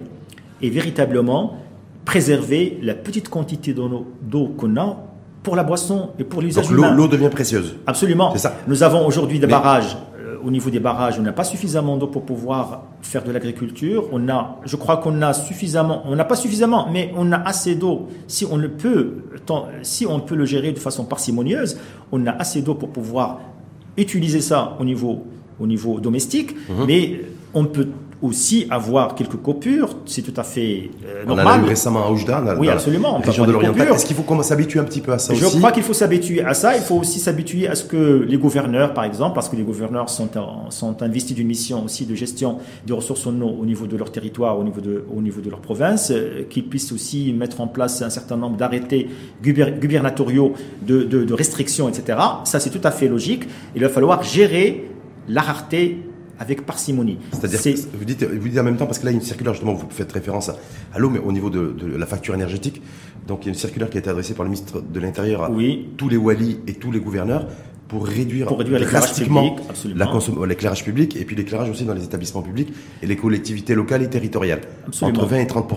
et véritablement préserver la petite quantité d'eau qu'on a pour la boisson et pour l'usage humain. l'eau devient précieuse. Absolument. Ça. Nous avons aujourd'hui des barrages. Euh, au niveau des barrages, on n'a pas suffisamment d'eau pour pouvoir faire de l'agriculture. On a, je crois qu'on a suffisamment, on n'a pas suffisamment, mais on a assez d'eau. Si on le peut, si on peut le gérer de façon parcimonieuse, on a assez d'eau pour pouvoir utiliser ça au niveau au niveau domestique, mhm. mais on peut aussi avoir quelques coupures, c'est tout à fait euh, normal. On a eu récemment à Oujda, la, oui, absolument, région de l'Oriental. Est-ce qu'il faut s'habituer un petit peu à ça Je aussi crois qu'il faut s'habituer à ça. Il faut aussi s'habituer à ce que les gouverneurs, par exemple, parce que les gouverneurs sont, sont investis d'une mission aussi de gestion des ressources en eau au niveau de leur territoire, au niveau de, au niveau de leur province, euh, qu'ils puissent aussi mettre en place un certain nombre d'arrêtés gubernatoriaux de, de, de restrictions, etc. Ça, c'est tout à fait logique. Il va falloir gérer la rareté avec parcimonie. C'est-à-dire, vous dites, vous dites en même temps, parce que là, il y a une circulaire, justement, vous faites référence à, l'eau, mais au niveau de, la facture énergétique. Donc, il y a une circulaire qui a été adressée par le ministre de l'Intérieur à tous les walis et tous les gouverneurs pour réduire, pour réduire drastiquement l'éclairage public et puis l'éclairage aussi dans les établissements publics et les collectivités locales et territoriales. Entre 20 et 30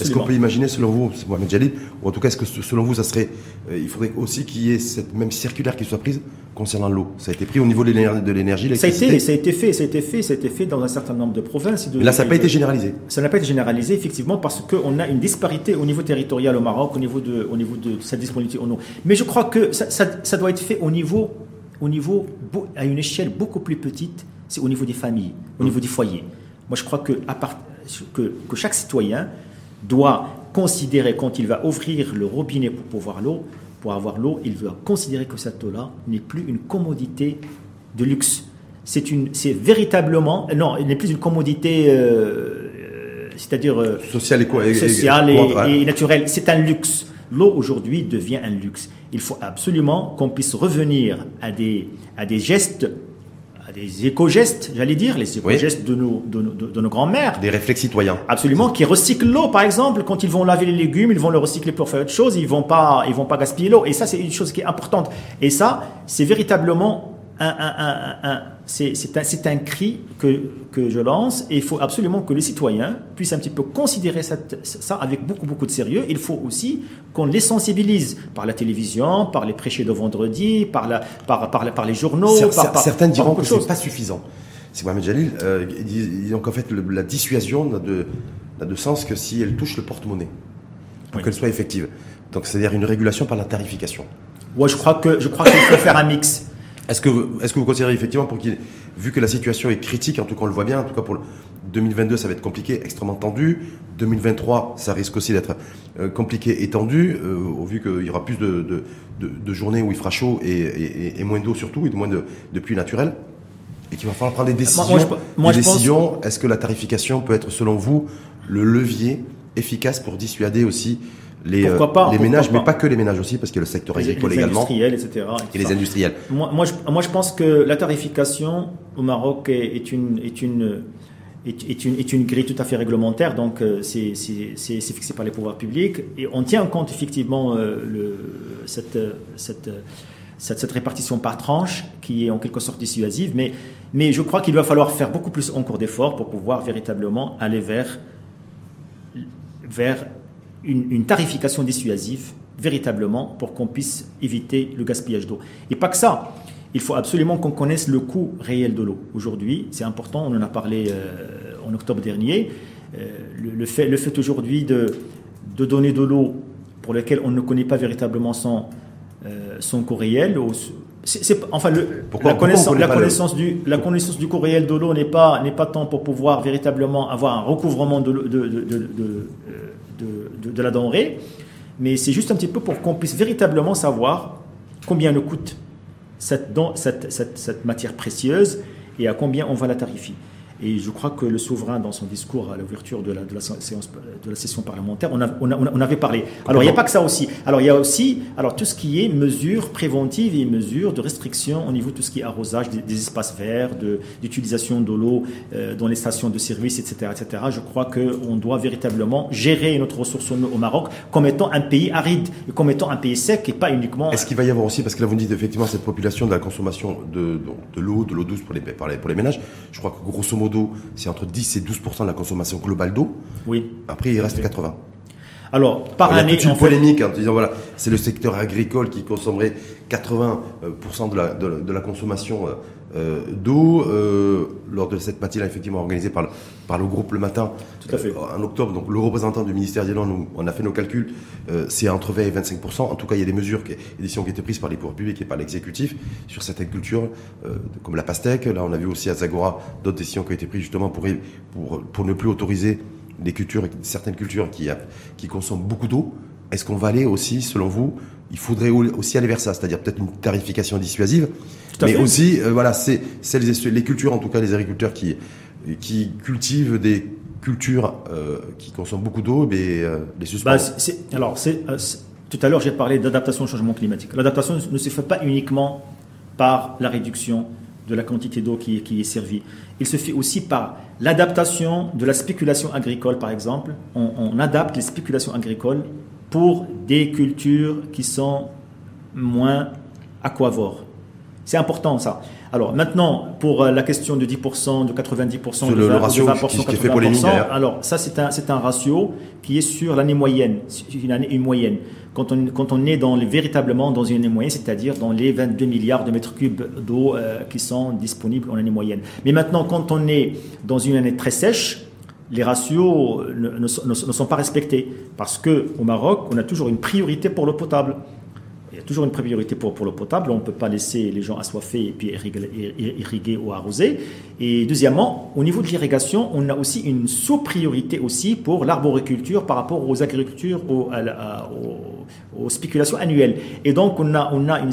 Est-ce qu'on peut imaginer, selon vous, Mohamed Jalil, ou en tout cas, est-ce que selon vous, ça serait, euh, il faudrait aussi qu'il y ait cette même circulaire qui soit prise concernant l'eau Ça a été pris au niveau de l'énergie, ça a été, ça a été fait, ça a été fait, ça a été fait dans un certain nombre de provinces. là, ça n'a pas été généralisé. Ça n'a pas été généralisé, effectivement, parce qu'on a une disparité au niveau territorial au Maroc, au niveau de, au niveau de cette disponibilité en eau. Mais je crois que ça, ça doit être fait au niveau au niveau, à une échelle beaucoup plus petite, c'est au niveau des familles, au niveau des foyers. Moi, je crois que, que, que chaque citoyen doit considérer, quand il va ouvrir le robinet pour pouvoir l'eau, pour avoir l'eau, il doit considérer que cette eau-là n'est plus une commodité de luxe. C'est une, c'est véritablement, non, elle n'est plus une commodité, euh, c'est-à-dire euh, sociale et, social et, et naturelle. C'est un luxe. L'eau aujourd'hui devient un luxe. Il faut absolument qu'on puisse revenir à des, à des gestes, des éco-gestes, j'allais dire, les éco-gestes de nos, de, de, nos grands-mères. Des réflexes citoyens. Absolument, qui recyclent l'eau, par exemple. Quand ils vont laver les légumes, ils vont le recycler pour faire autre chose. Ils vont pas, ils vont pas gaspiller l'eau. Et ça, c'est une chose qui est importante. Et ça, c'est véritablement c'est un, cri que, que, je lance et il faut absolument que les citoyens puissent un petit peu considérer ça avec beaucoup, beaucoup de sérieux. Il faut aussi qu'on les sensibilise par la télévision, par les prêchés de vendredi, par, la, par, par, par les journaux. certains diront que ce n'est pas suffisant. C'est Mohamed Jalil. Euh, donc en fait, la dissuasion n'a de, de, sens que si elle touche le porte-monnaie, pour qu'elle soit effective. Donc c'est-à-dire une régulation par la tarification. Ouais, je crois que je crois qu'il faut faire un mix. Est-ce que, est-ce que vous considérez effectivement, pour qu'il, vu que la situation est critique, en tout cas on le voit bien, en tout cas pour le 2022 ça va être compliqué, extrêmement tendu, 2023 ça risque aussi d'être euh, compliqué et tendu, euh, au vu qu'il y aura plus de, de, journées où il fera chaud et, moins d'eau surtout, et moins de, pluie naturelle, et qu'il va falloir prendre des décisions. Moi, décisions. Est-ce que la tarification peut être selon vous le levier efficace pour dissuader aussi les, euh, les ménages, mais pas que les ménages aussi, parce qu'il y a le secteur agricole également. Les industriels, etc. Et, les industriels. Moi, moi, je, moi, je, pense que la tarification au Maroc est, une, est, une, est, une, est une grille tout à fait réglementaire, donc euh, c'est fixé par les pouvoirs publics. Et on tient en compte effectivement euh, le, cette, cette, cette, cette, répartition par tranche qui est en quelque sorte dissuasive, mais, mais je crois qu'il va falloir faire beaucoup plus encore d'efforts pour pouvoir véritablement aller vers, vers une, tarification dissuasive véritablement pour qu'on puisse éviter le gaspillage d'eau. Et pas que ça, il faut absolument qu'on connaisse le coût réel de l'eau. Aujourd'hui, c'est important, on en a parlé euh, en octobre dernier, euh, le, fait, le fait aujourd'hui de, de donner de l'eau pour laquelle on ne connaît pas véritablement son, euh, son coût réel, c'est, enfin, le, la, connaissance, la, connaissance du, la connaissance du coût réel de l'eau n'est pas, n'est pas tant pour pouvoir véritablement avoir un recouvrement de, de, de de, la denrée, mais c'est juste un petit peu pour qu'on puisse véritablement savoir combien nous coûte cette, cette matière précieuse et à combien on va la tarifier. Et je crois que le souverain, dans son discours à l'ouverture de la, de, la séance, de la session parlementaire, on, on, avait parlé. Alors, il n'y a pas que ça aussi. Alors, il y a aussi alors, tout ce qui est mesures préventives et mesures de restriction au niveau de tout ce qui est arrosage des, espaces verts, d'utilisation de, l'eau euh, dans les stations de service, etc. etc. Je crois qu'on doit véritablement gérer notre ressource au Maroc comme étant un pays aride et comme étant un pays sec et pas uniquement. Est-ce qu'il va y avoir aussi, parce que là vous dites effectivement cette population de la consommation de, de l'eau, de l'eau douce pour les, pour les ménages, je crois que grosso modo, d'eau, c'est entre 10 et 12% de la consommation globale d'eau. Oui. Après, il reste 80. Alors, par année. Il y a une polémique en disant voilà, c'est le secteur agricole qui consommerait 80% de la, de, la consommation euh, d'eau. Euh, lors de cette matinée, effectivement, organisée par le, par le groupe Le Matin, Tout à fait. Euh, en octobre, donc le représentant du ministère des Landes, on a fait nos calculs, c'est entre 20 et 25%. En tout cas, il y a des mesures, des décisions qui ont été prises par les pouvoirs publics et par l'exécutif sur certaines cultures, comme la pastèque. Là, on a vu aussi à Zagora d'autres décisions qui ont été prises justement pour, pour, pour ne plus autoriser des cultures, certaines cultures qui, qui consomment beaucoup d'eau, est-ce qu'on va aller aussi, selon vous, il faudrait aussi aller vers ça, c'est-à-dire peut-être une tarification dissuasive, mais aussi, euh, voilà, c'est les cultures, en tout cas les agriculteurs qui, qui cultivent des cultures euh, qui consomment beaucoup d'eau, mais euh, les suspendre. Bah, alors, c'est, tout à l'heure, j'ai parlé d'adaptation au changement climatique. L'adaptation ne se fait pas uniquement par la réduction de la quantité d'eau qui, qui, est servie. Il se fait aussi par l'adaptation de la spéculation agricole, par exemple. On, on, adapte les spéculations agricoles pour des cultures qui sont moins aquavores. C'est important ça. Alors maintenant, pour euh, la question de 10%, de 90%, de, le, 20, ratio de 20%, qui, 80%, alors ça c'est un, c'est un ratio qui est sur l'année moyenne, une année une moyenne. Quand on, quand on est dans les, véritablement dans une année moyenne, c'est-à-dire dans les 22 milliards de mètres cubes d'eau euh, qui sont disponibles en année moyenne. Mais maintenant, quand on est dans une année très sèche, les ratios ne, sont pas respectés parce que au Maroc, on a toujours une priorité pour l'eau potable il y a toujours une priorité pour, pour l'eau potable. On ne peut pas laisser les gens assoiffés et puis irriguer, ou arroser. Et deuxièmement, au niveau de l'irrigation, on a aussi une sous-priorité aussi pour l'arboriculture par rapport aux agricultures, aux, aux, spéculations annuelles. Et donc, on a, on a un,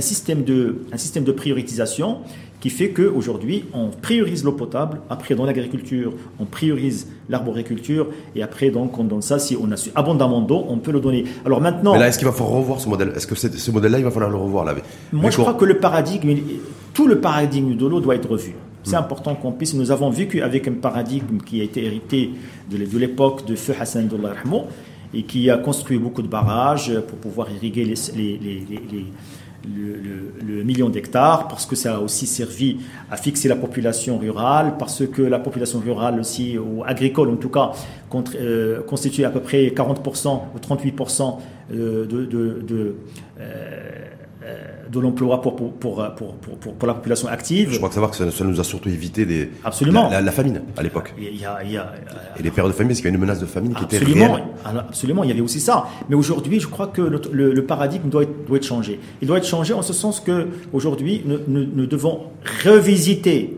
système de, un système de prioritisation qui fait qu'aujourd'hui, on priorise l'eau potable, après dans l'agriculture, on priorise l'arboriculture, et après, donc, on donne ça. Si on a abondamment d'eau, on peut le donner. Alors maintenant. Mais là, est-ce qu'il va falloir revoir ce modèle? Est-ce que ce modèle-là, il va falloir le revoir là? Moi, je crois que le paradigme, tout le paradigme de l'eau doit être revu. C'est hmm. important qu'on puisse. Nous avons vécu avec un paradigme qui a été hérité de l'époque de Feu Hassan et qui a construit beaucoup de barrages pour pouvoir irriguer les, les, les le, million d'hectares, parce que ça a aussi servi à fixer la population rurale, parce que la population rurale aussi, ou agricole en tout cas, euh, constitue à peu près 40% ou 38% de, de, euh, euh, de l'emploi pour pour, pour, pour, pour, la population active. Je crois que savoir que ça, nous a surtout évité des, absolument. La, famine à l'époque. Il y a, il y a, et les périodes de famine, parce qu'il y a une menace de famine qui était réelle. Absolument, il y avait aussi ça. Mais aujourd'hui, je crois que le, le, paradigme doit être, doit être changé. Il doit être changé en ce sens que aujourd'hui, nous, nous, devons revisiter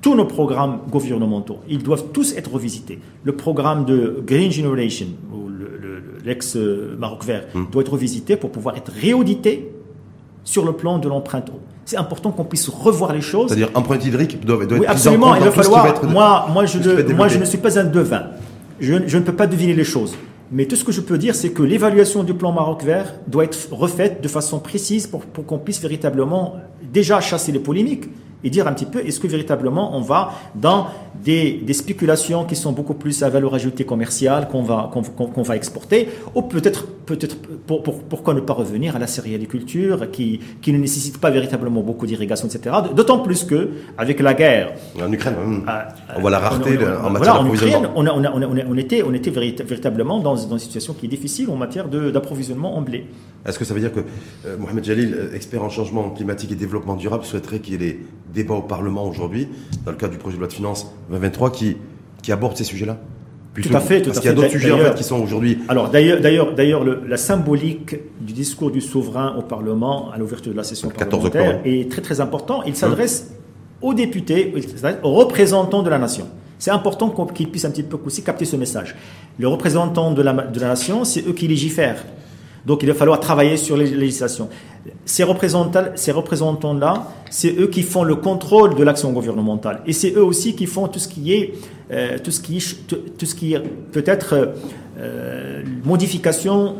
tous nos programmes gouvernementaux. Ils doivent tous être revisités. Le programme de Green Generation, ou l'ex-Maroc vert, hmm. doit être revisité pour pouvoir être réaudité sur le plan de l'empreinte eau. C'est important qu'on puisse revoir les choses. C'est-à-dire empreinte hydrique doit, doit oui, être absolument. Il va falloir. moi, moi, je, moi, je ne suis pas un devin. Je, je ne peux pas deviner les choses. Mais tout ce que je peux dire, c'est que l'évaluation du plan Maroc vert doit être refaite de façon précise pour, pour qu'on puisse véritablement déjà chasser les polémiques et dire un petit peu est-ce que véritablement on va dans des, des, spéculations qui sont beaucoup plus à valeur ajoutée commerciale qu'on va, qu'on, va exporter, ou peut-être, peut-être pour, pour, pourquoi ne pas revenir à la céréaliculture qui, qui ne nécessite pas véritablement beaucoup d'irrigation, etc. D'autant plus que avec la guerre en Ukraine, hum, ah, on voit la rareté en matière d'approvisionnement. On, on, était, on était véritablement dans, dans, une situation qui est difficile en matière d'approvisionnement en blé. Est-ce que ça veut dire que euh, Mohamed Jalil, euh, expert en changement climatique et développement durable, souhaiterait qu'il y ait des débats au Parlement aujourd'hui, dans le cadre du projet de loi de finances 2023, qui, qui aborde ces sujets-là tout à fait, tout Parce qu'il y a d'autres sujets en fait, qui sont aujourd'hui. Alors d'ailleurs, d'ailleurs, d'ailleurs, la symbolique du discours du souverain au Parlement à l'ouverture de la session parlementaire est très très important. Il s'adresse aux députés, aux représentants de la nation. C'est important qu'ils puissent un petit peu aussi capter ce message. Les représentants de la, de la nation, c'est eux qui légifèrent. Donc il va falloir travailler sur les législations. Ces représentants-là, ces représentants c'est eux qui font le contrôle de l'action gouvernementale. Et c'est eux aussi qui font tout ce qui est, tout ce qui, tout, ce qui peut être euh, modification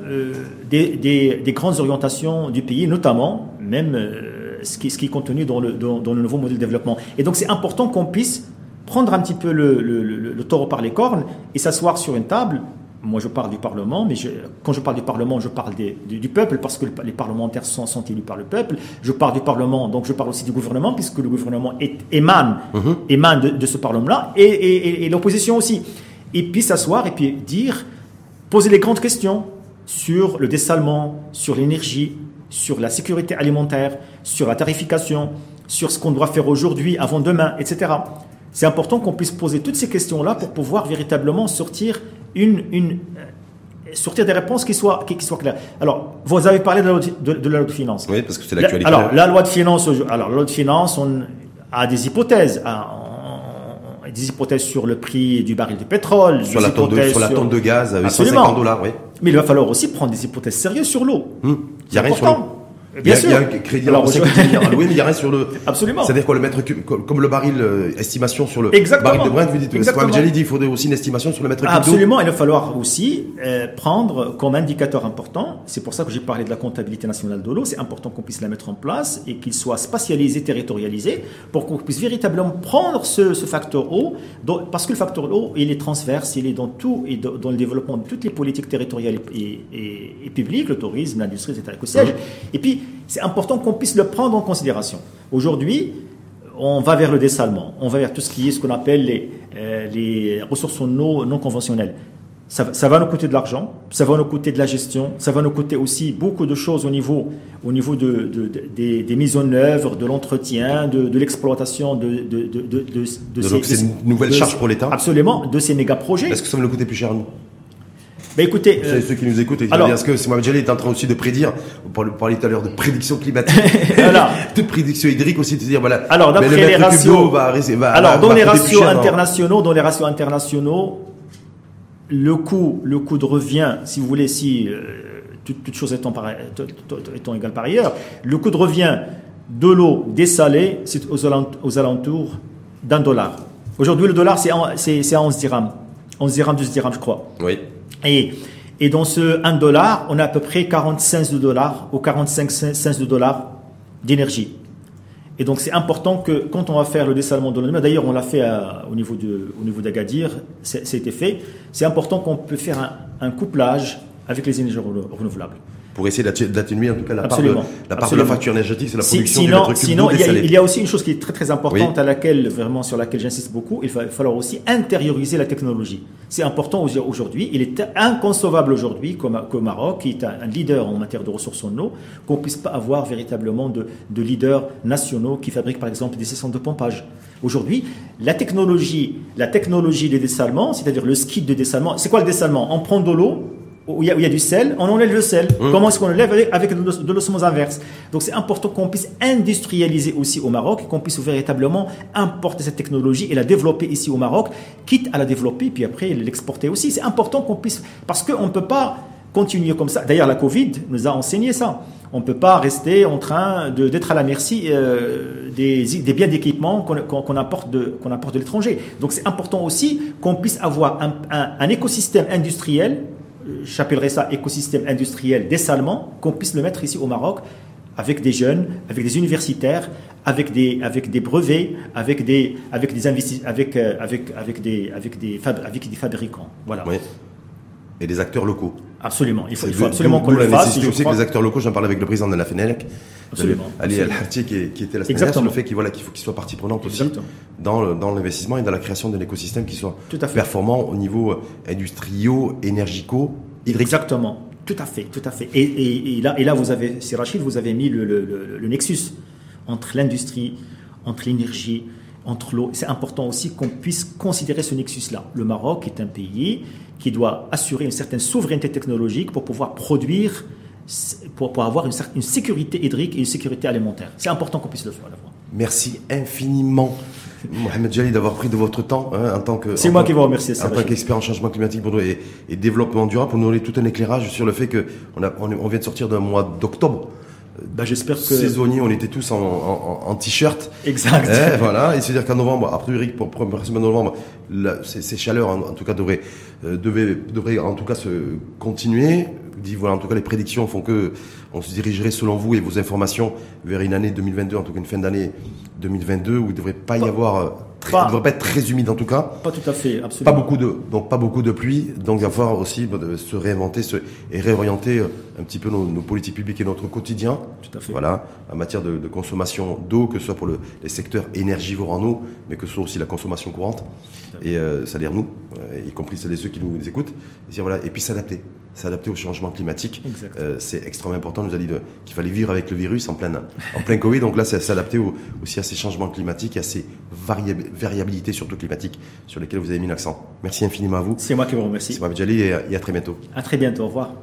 des, des, des, grandes orientations du pays, notamment même euh, ce, qui, est contenu dans le, nouveau modèle de développement. Et donc c'est important qu'on puisse prendre un petit peu le taureau par les cornes et s'asseoir sur une table moi je parle du Parlement, mais quand je parle du Parlement, je parle du, peuple, parce que les parlementaires sont, sont, élus par le peuple. Je parle du Parlement, donc je parle aussi du gouvernement, puisque le gouvernement est, émane, mhm. émane de, ce Parlement-là, et, et, l'opposition aussi. Et puis s'asseoir et puis dire, poser les grandes questions sur le dessalement, sur l'énergie, sur la sécurité alimentaire, sur la tarification, sur ce qu'on doit faire aujourd'hui, avant demain, etc. C'est important qu'on puisse poser toutes ces questions-là pour pouvoir véritablement sortir une, une euh, sortir des réponses qui soient, qui, soient claires. Alors, vous avez parlé de la loi de, la loi de finances. Oui, parce que c'est l'actualité. Alors, la loi de finances, alors, la loi de finances, on a des hypothèses. des hypothèses sur le prix du baril de pétrole, sur, la tonne, de, sur, la tonne de gaz, 150 dollars, oui. Mais il va falloir aussi prendre des hypothèses sérieuses sur l'eau. Hum. Il n'y a rien sur l'eau. Bien sûr. Il y a un crédit Alors, je... alloué, mais il y a rien sur le. Absolument. C'est-à-dire quoi, le mètre cube, comme le baril, euh, estimation sur le Exactement. baril de Brent, vous dites, Exactement. dit, il faudrait aussi une estimation sur le mètre cube Absolument. Il va falloir aussi euh, prendre comme indicateur important, c'est pour ça que j'ai parlé de la comptabilité nationale de l'eau, c'est important qu'on puisse la mettre en place et qu'il soit spatialisé, territorialisé, pour qu'on puisse véritablement prendre ce, ce facteur eau, parce que le facteur eau, il est transverse, il est dans tout, et dans le développement de toutes les politiques territoriales et, et, et publiques, le tourisme, l'industrie, etc. Et puis, c'est important qu'on puisse le prendre en considération. Aujourd'hui, on va vers le dessalement, on va vers tout ce qui est ce qu'on appelle les, euh, les ressources non, non conventionnelles. Ça, va nous coûter de l'argent, ça va nous coûter de la gestion, ça va nous coûter aussi beaucoup de choses au niveau, au niveau de, des, des, mises en œuvre, de l'entretien, de, l'exploitation de, de, de, de, ces, nouvelles charges pour l'État. Absolument, de ces méga projets. Est-ce que ça va nous coûter plus cher nous? Bah écoutez, euh, ceux qui nous écoutent, et alors, est-ce que Simon Djali est en train aussi de prédire, vous parliez tout à l'heure de prédiction climatique, de prédiction hydrique aussi, de dire voilà. Alors d'après les ratios, va, va, alors dans les ratios internationaux, dans les ratios internationaux, le coût, le coût de revient, si vous voulez, si euh, toutes choses étant, étant égales par ailleurs, le coût de revient de l'eau dessalée, c'est aux, alentours d'un dollar. Aujourd'hui, le dollar, c'est à 11 dirhams. 11 dirhams, 12 dirhams, je crois. Oui. Et, et dans ce 1 dollar, on a à peu près 45 de dollars ou 45 cents de dollars d'énergie. Et donc c'est important que quand on va faire le dessalement de l'eau, d'ailleurs on l'a fait au niveau de, au niveau d'Agadir, c'était fait, c'est important qu'on peut faire un couplage avec les énergies renouvelables pour essayer d'atténuer en tout cas la part, de, la part de la facture énergétique, c'est la production sinon, du Sinon, il y, a, il y, a, aussi une chose qui est très très importante à laquelle vraiment sur laquelle j'insiste beaucoup. Il va falloir aussi intérioriser la technologie. C'est important aujourd'hui. Il est inconcevable aujourd'hui qu'au Maroc, qui est un, leader en matière de ressources en eau, qu'on puisse pas avoir véritablement de, de leaders nationaux qui fabriquent par exemple des centres de pompage. Aujourd'hui, la technologie, la technologie des dessalements, c'est-à-dire le ski de dessalement, c'est quoi le dessalement? On prend de l'eau, où il, y a, du sel, on enlève le sel. Mmh. Comment est-ce qu'on enlève avec, de l'osmose inverse? Donc c'est important qu'on puisse industrialiser aussi au Maroc, qu'on puisse véritablement importer cette technologie et la développer ici au Maroc, quitte à la développer puis après l'exporter aussi. C'est important qu'on puisse parce qu'on ne peut pas continuer comme ça. D'ailleurs, la Covid nous a enseigné ça. On ne peut pas rester en train d'être à la merci euh, des, des, biens d'équipement qu'on apporte de, qu'on apporte de l'étranger. Donc c'est important aussi qu'on puisse avoir un, un, un écosystème industriel j'appellerais ça écosystème industriel dessalement, qu'on puisse le mettre ici au Maroc avec des jeunes, avec des universitaires, avec des, avec des brevets, avec des, avec des avec, euh, avec, avec des, avec des, avec des fabricants. Voilà. Et des acteurs locaux. Absolument. Il faut, il faut absolument qu'on le fasse. Je sais que les acteurs locaux, j'en parlais avec le président de la FENELEC, Ali Al-Harti, qui, qui, était la semaine sur le fait qu'il voilà, qu'il faut qu'il soit partie prenante aussi dans, dans l'investissement et dans la création d'un écosystème qui soit performant au niveau euh, industriel, énergico, hydrique. Exactement. Tout à fait, tout à fait. Et, et, là, et là, vous avez, c'est Rachid, vous avez mis le, le, le nexus entre l'industrie, entre l'énergie, entre l'eau. C'est important aussi qu'on puisse considérer ce nexus-là. Le Maroc est un pays qui doit assurer une certaine souveraineté technologique pour pouvoir produire, pour, pour avoir une, une, sécurité hydrique et une sécurité alimentaire. C'est important qu'on puisse le faire. Merci infiniment. Mohamed Jali d'avoir pris de votre temps hein, en tant que c'est moi qui vous remercie en tant qu'expert en changement climatique pour et, et, développement durable pour nous donner tout un éclairage sur le fait que on, a, on vient de sortir d'un mois d'octobre bah, j'espère que saisonnier, on était tous en, en, en t-shirt. Exact. Eh, voilà. Et c'est-à-dire qu'en novembre, a priori pour première semaine de novembre, ces, chaleurs en, tout cas devraient, euh, devraient, en tout cas se continuer. Dit voilà, en tout cas les prédictions font que on se dirigerait selon vous et vos informations vers une année 2022, en tout cas une fin d'année 2022 où il ne devrait pas y avoir euh, Très, pas, devrait pas être très humide en tout cas. Pas tout à fait, absolument. Pas beaucoup de, donc pas beaucoup de pluie, donc il va falloir aussi bah, se réinventer se, et réorienter euh, un petit peu nos, nos, politiques publiques et notre quotidien. Tout à fait. Voilà, en matière de, de consommation d'eau, que ce soit pour le, les secteurs énergivores en eau, mais que ce soit aussi la consommation courante. Et euh, ça dire nous, euh, y compris celles et ceux qui nous écoutent. Et, voilà, et puis s'adapter s'adapter au changement climatique. Euh, c'est extrêmement important. On nous a dit qu'il fallait vivre avec le virus en plein, en plein Covid. Donc là, c'est s'adapter aussi à ces changements climatiques et à ces variabilités, surtout climatiques, sur lesquelles vous avez mis l'accent. Merci infiniment à vous. C'est moi qui vous remercie. C'est moi, et, et à très bientôt. À très bientôt. Au revoir.